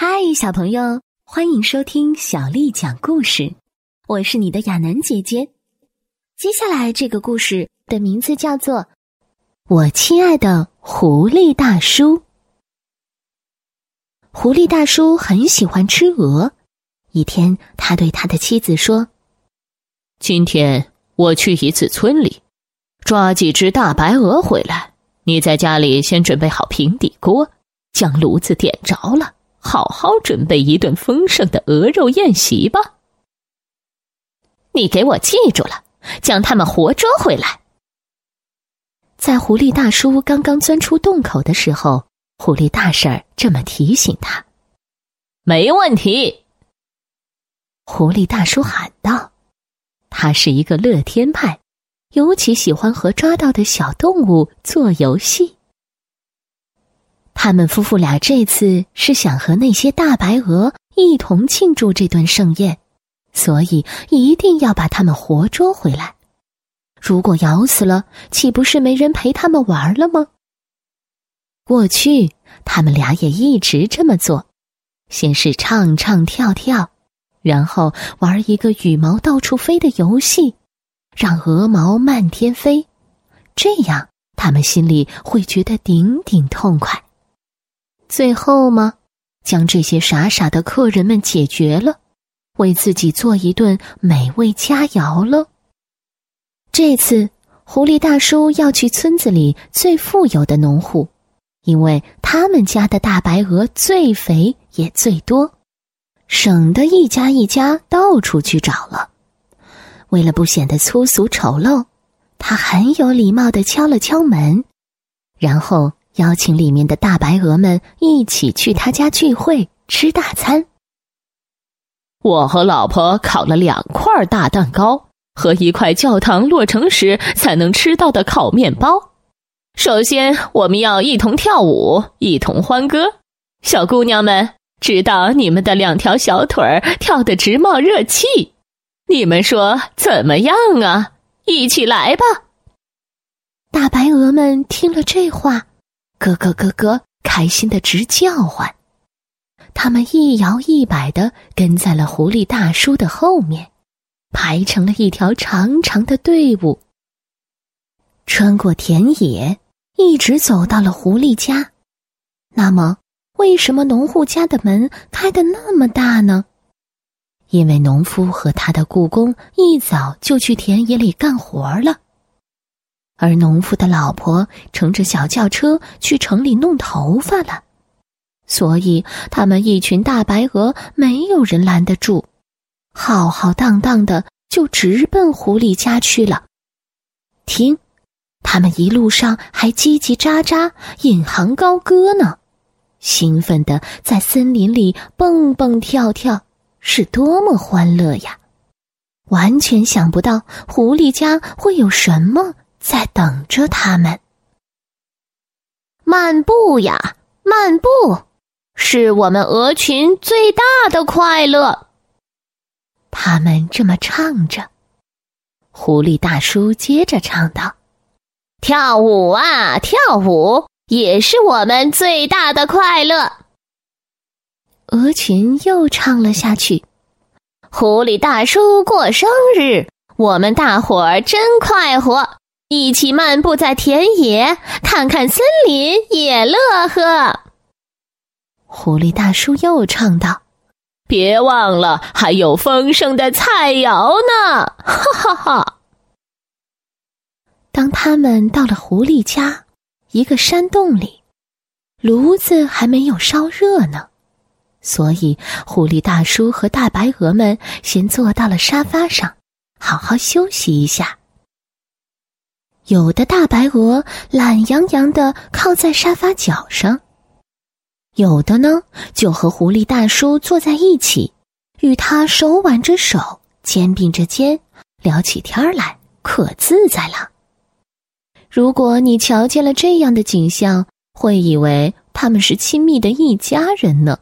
嗨，小朋友，欢迎收听小丽讲故事。我是你的亚楠姐姐。接下来这个故事的名字叫做《我亲爱的狐狸大叔》。狐狸大叔很喜欢吃鹅。一天，他对他的妻子说：“今天我去一次村里，抓几只大白鹅回来。你在家里先准备好平底锅，将炉子点着了。”好好准备一顿丰盛的鹅肉宴席吧。你给我记住了，将他们活捉回来。在狐狸大叔刚刚钻出洞口的时候，狐狸大婶儿这么提醒他：“没问题。”狐狸大叔喊道：“他是一个乐天派，尤其喜欢和抓到的小动物做游戏。”他们夫妇俩这次是想和那些大白鹅一同庆祝这顿盛宴，所以一定要把它们活捉回来。如果咬死了，岂不是没人陪他们玩了吗？过去他们俩也一直这么做：先是唱唱跳跳，然后玩一个羽毛到处飞的游戏，让鹅毛漫天飞，这样他们心里会觉得顶顶痛快。最后嘛，将这些傻傻的客人们解决了，为自己做一顿美味佳肴了。这次，狐狸大叔要去村子里最富有的农户，因为他们家的大白鹅最肥也最多，省得一家一家到处去找了。为了不显得粗俗丑陋，他很有礼貌的敲了敲门，然后。邀请里面的大白鹅们一起去他家聚会吃大餐。我和老婆烤了两块大蛋糕和一块教堂落成时才能吃到的烤面包。首先，我们要一同跳舞，一同欢歌。小姑娘们，知道你们的两条小腿儿跳得直冒热气，你们说怎么样啊？一起来吧！大白鹅们听了这话。咯咯咯咯，开心的直叫唤。他们一摇一摆的跟在了狐狸大叔的后面，排成了一条长长的队伍。穿过田野，一直走到了狐狸家。那么，为什么农户家的门开的那么大呢？因为农夫和他的雇工一早就去田野里干活了。而农夫的老婆乘着小轿车去城里弄头发了，所以他们一群大白鹅没有人拦得住，浩浩荡荡的就直奔狐狸家去了。听，他们一路上还叽叽喳喳、引吭高歌呢，兴奋的在森林里蹦蹦跳跳，是多么欢乐呀！完全想不到狐狸家会有什么。在等着他们。漫步呀，漫步，是我们鹅群最大的快乐。他们这么唱着，狐狸大叔接着唱道：“跳舞啊，跳舞，也是我们最大的快乐。”鹅群又唱了下去：“狐狸大叔过生日，我们大伙儿真快活。”一起漫步在田野，看看森林也乐呵。狐狸大叔又唱道：“别忘了，还有丰盛的菜肴呢！”哈哈哈。当他们到了狐狸家一个山洞里，炉子还没有烧热呢，所以狐狸大叔和大白鹅们先坐到了沙发上，好好休息一下。有的大白鹅懒洋洋的靠在沙发角上，有的呢就和狐狸大叔坐在一起，与他手挽着手，肩并着肩，聊起天来，可自在了。如果你瞧见了这样的景象，会以为他们是亲密的一家人呢。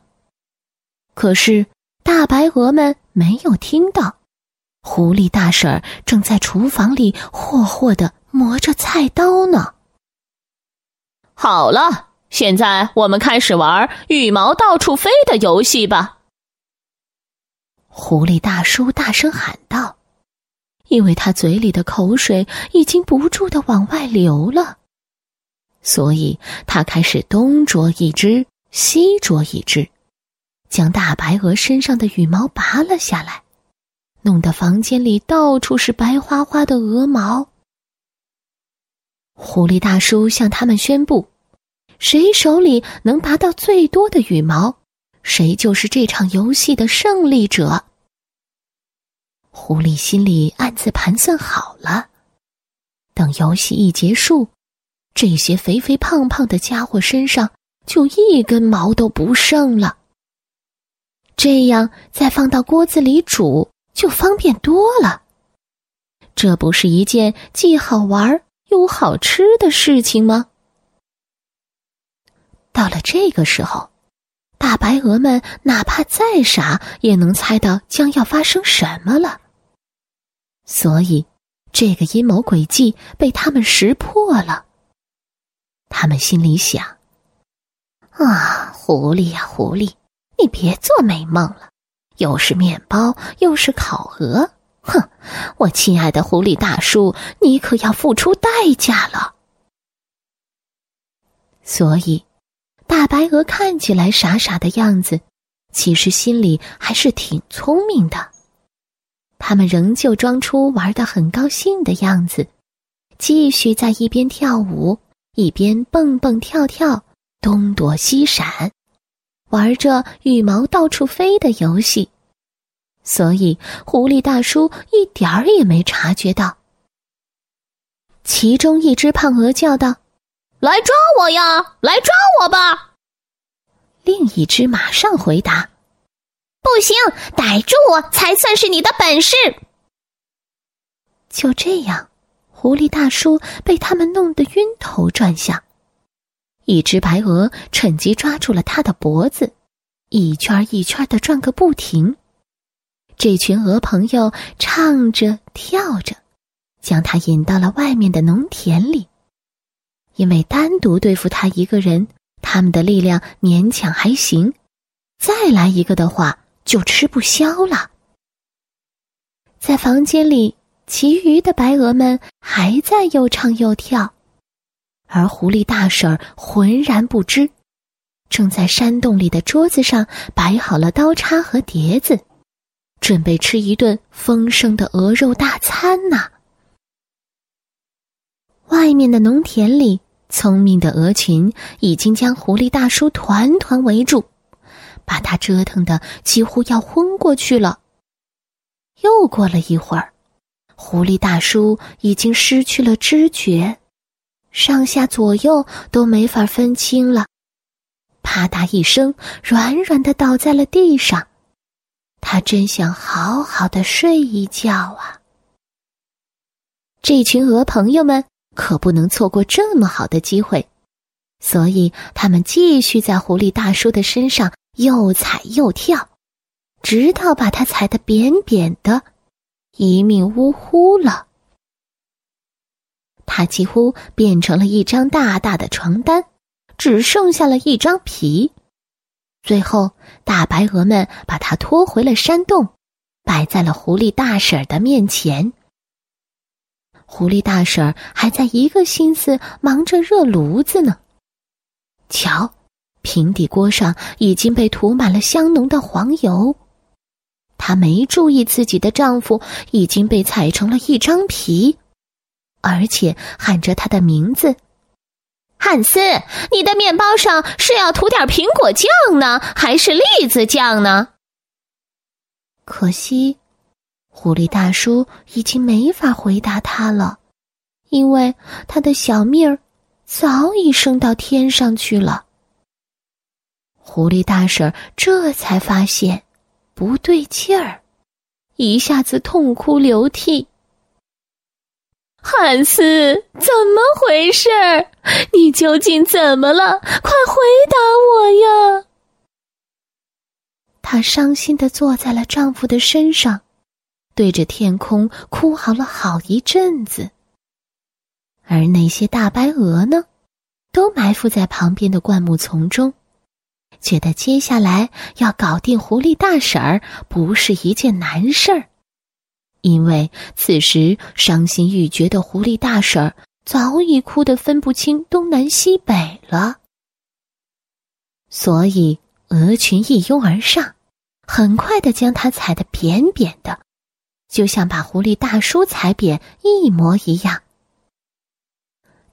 可是大白鹅们没有听到，狐狸大婶儿正在厨房里霍霍的。磨着菜刀呢。好了，现在我们开始玩羽毛到处飞的游戏吧！狐狸大叔大声喊道，因为他嘴里的口水已经不住的往外流了，所以他开始东啄一只，西啄一只，将大白鹅身上的羽毛拔了下来，弄得房间里到处是白花花的鹅毛。狐狸大叔向他们宣布。谁手里能拔到最多的羽毛，谁就是这场游戏的胜利者。狐狸心里暗自盘算好了，等游戏一结束，这些肥肥胖胖的家伙身上就一根毛都不剩了。这样再放到锅子里煮，就方便多了。这不是一件既好玩又好吃的事情吗？到了这个时候，大白鹅们哪怕再傻，也能猜到将要发生什么了。所以，这个阴谋诡计被他们识破了。他们心里想：“啊，狐狸呀，狐狸，你别做美梦了，又是面包，又是烤鹅，哼！我亲爱的狐狸大叔，你可要付出代价了。”所以。大白鹅看起来傻傻的样子，其实心里还是挺聪明的。他们仍旧装出玩的很高兴的样子，继续在一边跳舞一边蹦蹦跳跳、东躲西闪，玩着羽毛到处飞的游戏。所以狐狸大叔一点儿也没察觉到。其中一只胖鹅叫道。来抓我呀！来抓我吧！另一只马上回答：“不行，逮住我才算是你的本事。”就这样，狐狸大叔被他们弄得晕头转向。一只白鹅趁机抓住了他的脖子，一圈一圈的转个不停。这群鹅朋友唱着跳着，将他引到了外面的农田里。因为单独对付他一个人，他们的力量勉强还行；再来一个的话，就吃不消了。在房间里，其余的白鹅们还在又唱又跳，而狐狸大婶浑然不知，正在山洞里的桌子上摆好了刀叉和碟子，准备吃一顿丰盛的鹅肉大餐呢。外面的农田里。聪明的鹅群已经将狐狸大叔团团围住，把他折腾的几乎要昏过去了。又过了一会儿，狐狸大叔已经失去了知觉，上下左右都没法分清了，啪嗒一声，软软的倒在了地上。他真想好好的睡一觉啊！这群鹅朋友们。可不能错过这么好的机会，所以他们继续在狐狸大叔的身上又踩又跳，直到把他踩得扁扁的，一命呜呼了。他几乎变成了一张大大的床单，只剩下了一张皮。最后，大白鹅们把他拖回了山洞，摆在了狐狸大婶的面前。狐狸大婶还在一个心思忙着热炉子呢。瞧，平底锅上已经被涂满了香浓的黄油。她没注意自己的丈夫已经被踩成了一张皮，而且喊着他的名字：“汉斯，你的面包上是要涂点苹果酱呢，还是栗子酱呢？”可惜。狐狸大叔已经没法回答他了，因为他的小命儿早已升到天上去了。狐狸大婶这才发现不对劲儿，一下子痛哭流涕。汉斯，怎么回事儿？你究竟怎么了？快回答我呀！她伤心的坐在了丈夫的身上。对着天空哭嚎了好一阵子，而那些大白鹅呢，都埋伏在旁边的灌木丛中，觉得接下来要搞定狐狸大婶儿不是一件难事儿，因为此时伤心欲绝的狐狸大婶儿早已哭得分不清东南西北了。所以鹅群一拥而上，很快的将它踩得扁扁的，就像把狐狸大叔踩扁一模一样。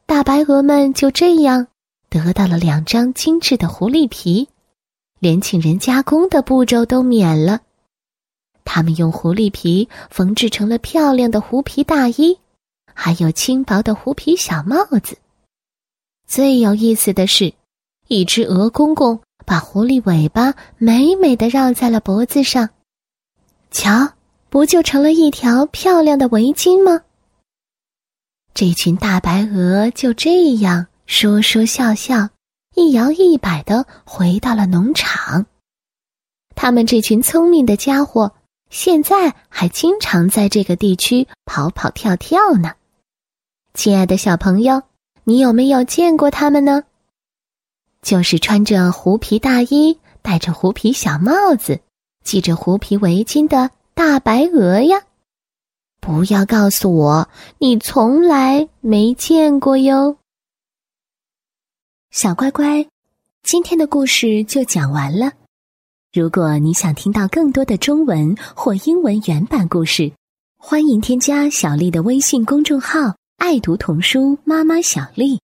大白鹅们就这样得到了两张精致的狐狸皮，连请人加工的步骤都免了。他们用狐狸皮缝制成了漂亮的狐皮大衣，还有轻薄的狐皮小帽子。最有意思的是，一只鹅公公把狐狸尾巴美美的绕在了脖子上，瞧，不就成了一条漂亮的围巾吗？这群大白鹅就这样说说笑笑，一摇一摆的回到了农场。他们这群聪明的家伙，现在还经常在这个地区跑跑跳跳呢。亲爱的小朋友，你有没有见过他们呢？就是穿着狐皮大衣、戴着狐皮小帽子、系着狐皮围巾的大白鹅呀。不要告诉我你从来没见过哟，小乖乖，今天的故事就讲完了。如果你想听到更多的中文或英文原版故事，欢迎添加小丽的微信公众号“爱读童书妈妈小丽”。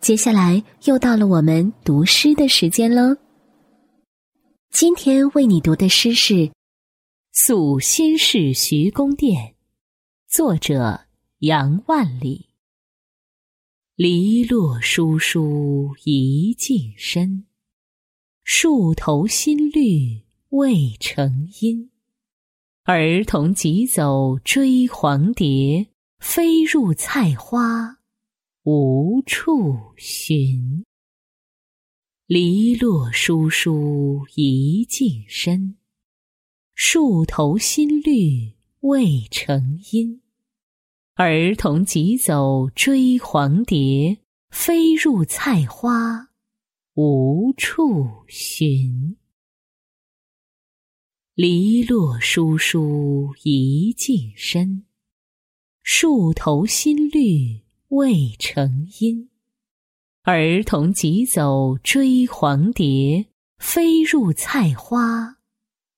接下来又到了我们读诗的时间喽。今天为你读的诗是《宿新市徐公店》。作者杨万里。篱落疏疏一径深，树头新绿未成阴。儿童急走追黄蝶，飞入菜花无处寻。篱落疏疏一径深，树头新绿未成阴。儿童急走追黄蝶，飞入菜花无处寻。篱落疏疏一径深，树头新绿未成阴。儿童急走追黄蝶，飞入菜花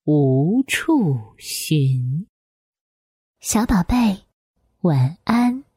无处寻。小宝贝。晚安。